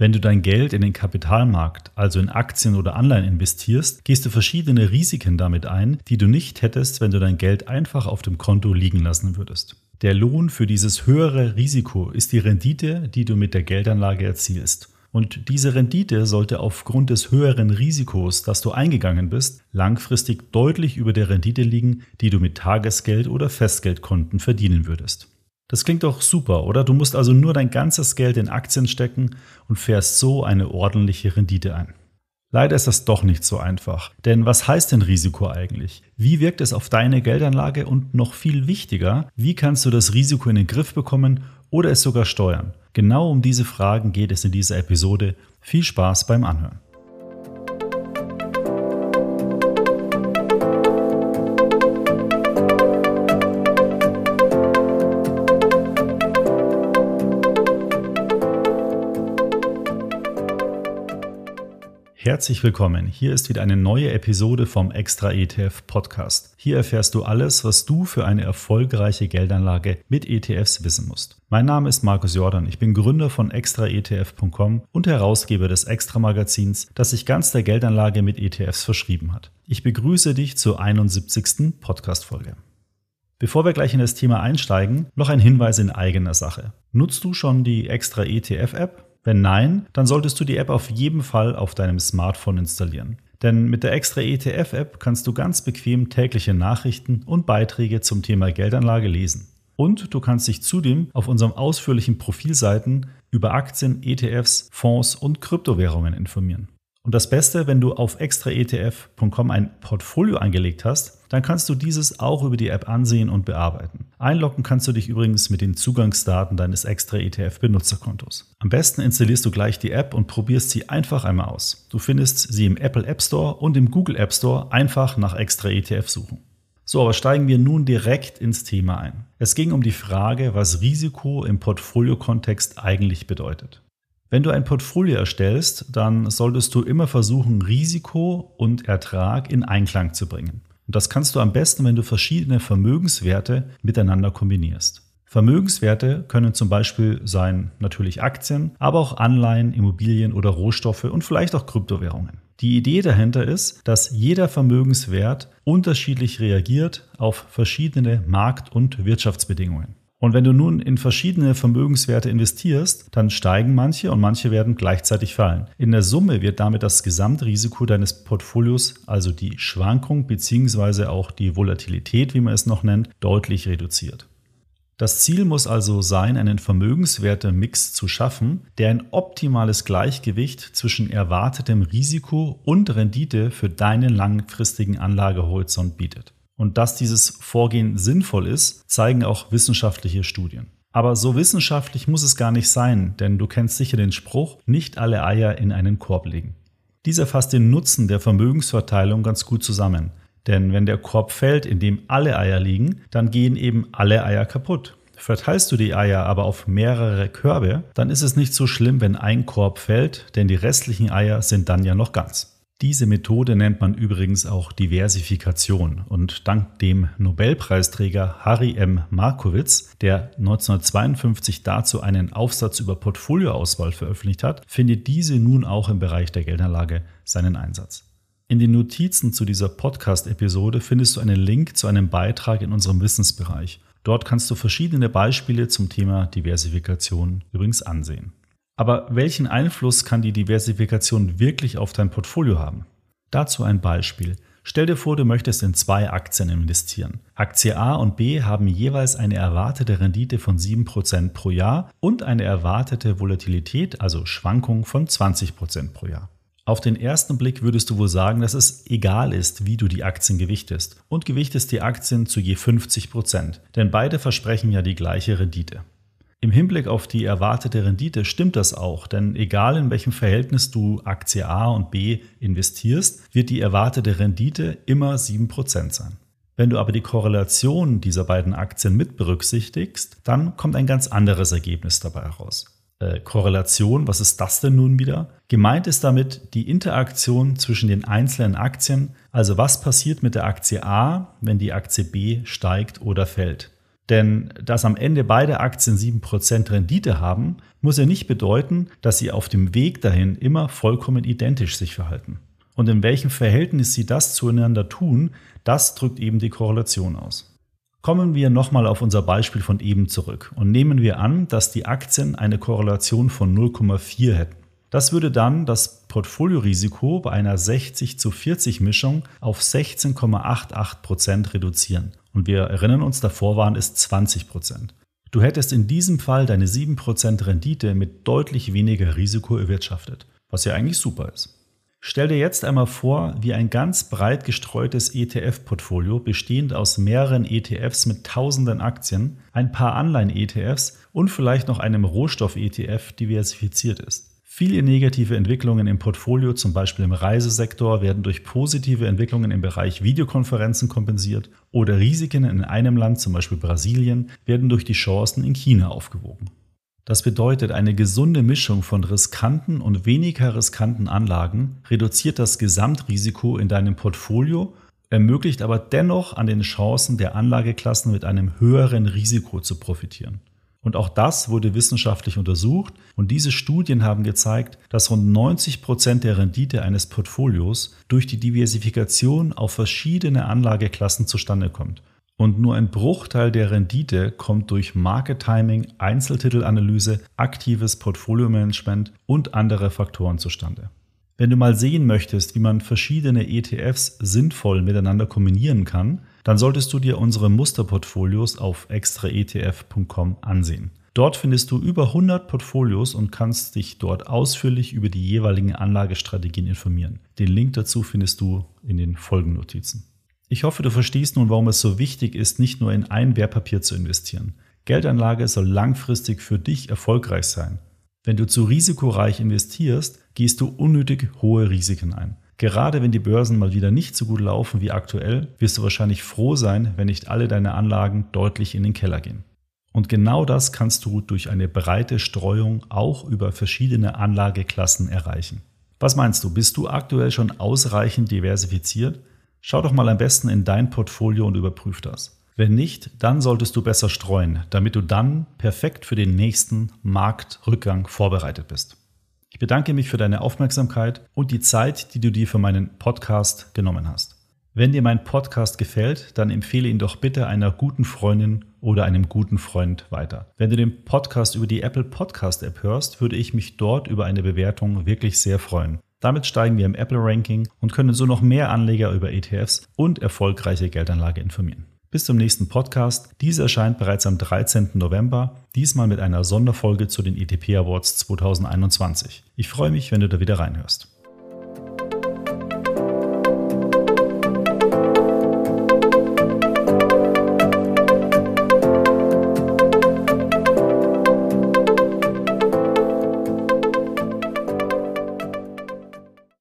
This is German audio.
Wenn du dein Geld in den Kapitalmarkt, also in Aktien oder Anleihen investierst, gehst du verschiedene Risiken damit ein, die du nicht hättest, wenn du dein Geld einfach auf dem Konto liegen lassen würdest. Der Lohn für dieses höhere Risiko ist die Rendite, die du mit der Geldanlage erzielst. Und diese Rendite sollte aufgrund des höheren Risikos, das du eingegangen bist, langfristig deutlich über der Rendite liegen, die du mit Tagesgeld oder Festgeldkonten verdienen würdest. Das klingt doch super, oder? Du musst also nur dein ganzes Geld in Aktien stecken und fährst so eine ordentliche Rendite ein. Leider ist das doch nicht so einfach. Denn was heißt denn Risiko eigentlich? Wie wirkt es auf deine Geldanlage? Und noch viel wichtiger, wie kannst du das Risiko in den Griff bekommen oder es sogar steuern? Genau um diese Fragen geht es in dieser Episode. Viel Spaß beim Anhören. Herzlich willkommen. Hier ist wieder eine neue Episode vom Extra ETF Podcast. Hier erfährst du alles, was du für eine erfolgreiche Geldanlage mit ETFs wissen musst. Mein Name ist Markus Jordan. Ich bin Gründer von extraetf.com und Herausgeber des Extra Magazins, das sich ganz der Geldanlage mit ETFs verschrieben hat. Ich begrüße dich zur 71. Podcast Folge. Bevor wir gleich in das Thema einsteigen, noch ein Hinweis in eigener Sache. Nutzt du schon die Extra ETF App? Wenn nein, dann solltest du die App auf jeden Fall auf deinem Smartphone installieren. Denn mit der extra ETF-App kannst du ganz bequem tägliche Nachrichten und Beiträge zum Thema Geldanlage lesen. Und du kannst dich zudem auf unserem ausführlichen Profilseiten über Aktien, ETFs, Fonds und Kryptowährungen informieren. Und das Beste, wenn du auf extraetf.com ein Portfolio angelegt hast, dann kannst du dieses auch über die App ansehen und bearbeiten. Einloggen kannst du dich übrigens mit den Zugangsdaten deines extra ETF Benutzerkontos. Am besten installierst du gleich die App und probierst sie einfach einmal aus. Du findest sie im Apple App Store und im Google App Store einfach nach extra ETF suchen. So, aber steigen wir nun direkt ins Thema ein. Es ging um die Frage, was Risiko im Portfolio-Kontext eigentlich bedeutet. Wenn du ein Portfolio erstellst, dann solltest du immer versuchen, Risiko und Ertrag in Einklang zu bringen. Und das kannst du am besten, wenn du verschiedene Vermögenswerte miteinander kombinierst. Vermögenswerte können zum Beispiel sein natürlich Aktien, aber auch Anleihen, Immobilien oder Rohstoffe und vielleicht auch Kryptowährungen. Die Idee dahinter ist, dass jeder Vermögenswert unterschiedlich reagiert auf verschiedene Markt- und Wirtschaftsbedingungen. Und wenn du nun in verschiedene Vermögenswerte investierst, dann steigen manche und manche werden gleichzeitig fallen. In der Summe wird damit das Gesamtrisiko deines Portfolios, also die Schwankung bzw. auch die Volatilität, wie man es noch nennt, deutlich reduziert. Das Ziel muss also sein, einen Vermögenswerte-Mix zu schaffen, der ein optimales Gleichgewicht zwischen erwartetem Risiko und Rendite für deinen langfristigen Anlagehorizont bietet. Und dass dieses Vorgehen sinnvoll ist, zeigen auch wissenschaftliche Studien. Aber so wissenschaftlich muss es gar nicht sein, denn du kennst sicher den Spruch, nicht alle Eier in einen Korb legen. Dieser fasst den Nutzen der Vermögensverteilung ganz gut zusammen. Denn wenn der Korb fällt, in dem alle Eier liegen, dann gehen eben alle Eier kaputt. Verteilst du die Eier aber auf mehrere Körbe, dann ist es nicht so schlimm, wenn ein Korb fällt, denn die restlichen Eier sind dann ja noch ganz. Diese Methode nennt man übrigens auch Diversifikation und dank dem Nobelpreisträger Harry M. Markowitz, der 1952 dazu einen Aufsatz über Portfolioauswahl veröffentlicht hat, findet diese nun auch im Bereich der Geldanlage seinen Einsatz. In den Notizen zu dieser Podcast-Episode findest du einen Link zu einem Beitrag in unserem Wissensbereich. Dort kannst du verschiedene Beispiele zum Thema Diversifikation übrigens ansehen. Aber welchen Einfluss kann die Diversifikation wirklich auf dein Portfolio haben? Dazu ein Beispiel. Stell dir vor, du möchtest in zwei Aktien investieren. Aktie A und B haben jeweils eine erwartete Rendite von 7% pro Jahr und eine erwartete Volatilität, also Schwankung von 20% pro Jahr. Auf den ersten Blick würdest du wohl sagen, dass es egal ist, wie du die Aktien gewichtest und gewichtest die Aktien zu je 50%, denn beide versprechen ja die gleiche Rendite. Im Hinblick auf die erwartete Rendite stimmt das auch, denn egal in welchem Verhältnis du Aktie A und B investierst, wird die erwartete Rendite immer 7% sein. Wenn du aber die Korrelation dieser beiden Aktien mit berücksichtigst, dann kommt ein ganz anderes Ergebnis dabei heraus. Äh, Korrelation, was ist das denn nun wieder? Gemeint ist damit die Interaktion zwischen den einzelnen Aktien, also was passiert mit der Aktie A, wenn die Aktie B steigt oder fällt. Denn dass am Ende beide Aktien 7% Rendite haben, muss ja nicht bedeuten, dass sie auf dem Weg dahin immer vollkommen identisch sich verhalten. Und in welchem Verhältnis sie das zueinander tun, das drückt eben die Korrelation aus. Kommen wir nochmal auf unser Beispiel von eben zurück und nehmen wir an, dass die Aktien eine Korrelation von 0,4 hätten. Das würde dann das Portfoliorisiko bei einer 60 zu 40 Mischung auf 16,88% reduzieren. Und wir erinnern uns, davor waren es 20%. Du hättest in diesem Fall deine 7% Rendite mit deutlich weniger Risiko erwirtschaftet, was ja eigentlich super ist. Stell dir jetzt einmal vor, wie ein ganz breit gestreutes ETF-Portfolio bestehend aus mehreren ETFs mit tausenden Aktien, ein paar Anleihen-ETFs und vielleicht noch einem Rohstoff-ETF diversifiziert ist. Viele negative Entwicklungen im Portfolio, zum Beispiel im Reisesektor, werden durch positive Entwicklungen im Bereich Videokonferenzen kompensiert oder Risiken in einem Land, zum Beispiel Brasilien, werden durch die Chancen in China aufgewogen. Das bedeutet, eine gesunde Mischung von riskanten und weniger riskanten Anlagen reduziert das Gesamtrisiko in deinem Portfolio, ermöglicht aber dennoch an den Chancen der Anlageklassen mit einem höheren Risiko zu profitieren. Und auch das wurde wissenschaftlich untersucht und diese Studien haben gezeigt, dass rund 90 Prozent der Rendite eines Portfolios durch die Diversifikation auf verschiedene Anlageklassen zustande kommt. Und nur ein Bruchteil der Rendite kommt durch Market Timing, Einzeltitelanalyse, aktives Portfolio-Management und andere Faktoren zustande. Wenn du mal sehen möchtest, wie man verschiedene ETFs sinnvoll miteinander kombinieren kann, dann solltest du dir unsere Musterportfolios auf extraetf.com ansehen. Dort findest du über 100 Portfolios und kannst dich dort ausführlich über die jeweiligen Anlagestrategien informieren. Den Link dazu findest du in den Folgennotizen. Ich hoffe, du verstehst nun, warum es so wichtig ist, nicht nur in ein Wertpapier zu investieren. Geldanlage soll langfristig für dich erfolgreich sein. Wenn du zu risikoreich investierst, gehst du unnötig hohe Risiken ein. Gerade wenn die Börsen mal wieder nicht so gut laufen wie aktuell, wirst du wahrscheinlich froh sein, wenn nicht alle deine Anlagen deutlich in den Keller gehen. Und genau das kannst du durch eine breite Streuung auch über verschiedene Anlageklassen erreichen. Was meinst du, bist du aktuell schon ausreichend diversifiziert? Schau doch mal am besten in dein Portfolio und überprüf das. Wenn nicht, dann solltest du besser streuen, damit du dann perfekt für den nächsten Marktrückgang vorbereitet bist. Ich bedanke mich für deine Aufmerksamkeit und die Zeit, die du dir für meinen Podcast genommen hast. Wenn dir mein Podcast gefällt, dann empfehle ihn doch bitte einer guten Freundin oder einem guten Freund weiter. Wenn du den Podcast über die Apple Podcast App hörst, würde ich mich dort über eine Bewertung wirklich sehr freuen. Damit steigen wir im Apple Ranking und können so noch mehr Anleger über ETFs und erfolgreiche Geldanlage informieren. Bis zum nächsten Podcast. Dieser erscheint bereits am 13. November, diesmal mit einer Sonderfolge zu den ETP Awards 2021. Ich freue mich, wenn du da wieder reinhörst.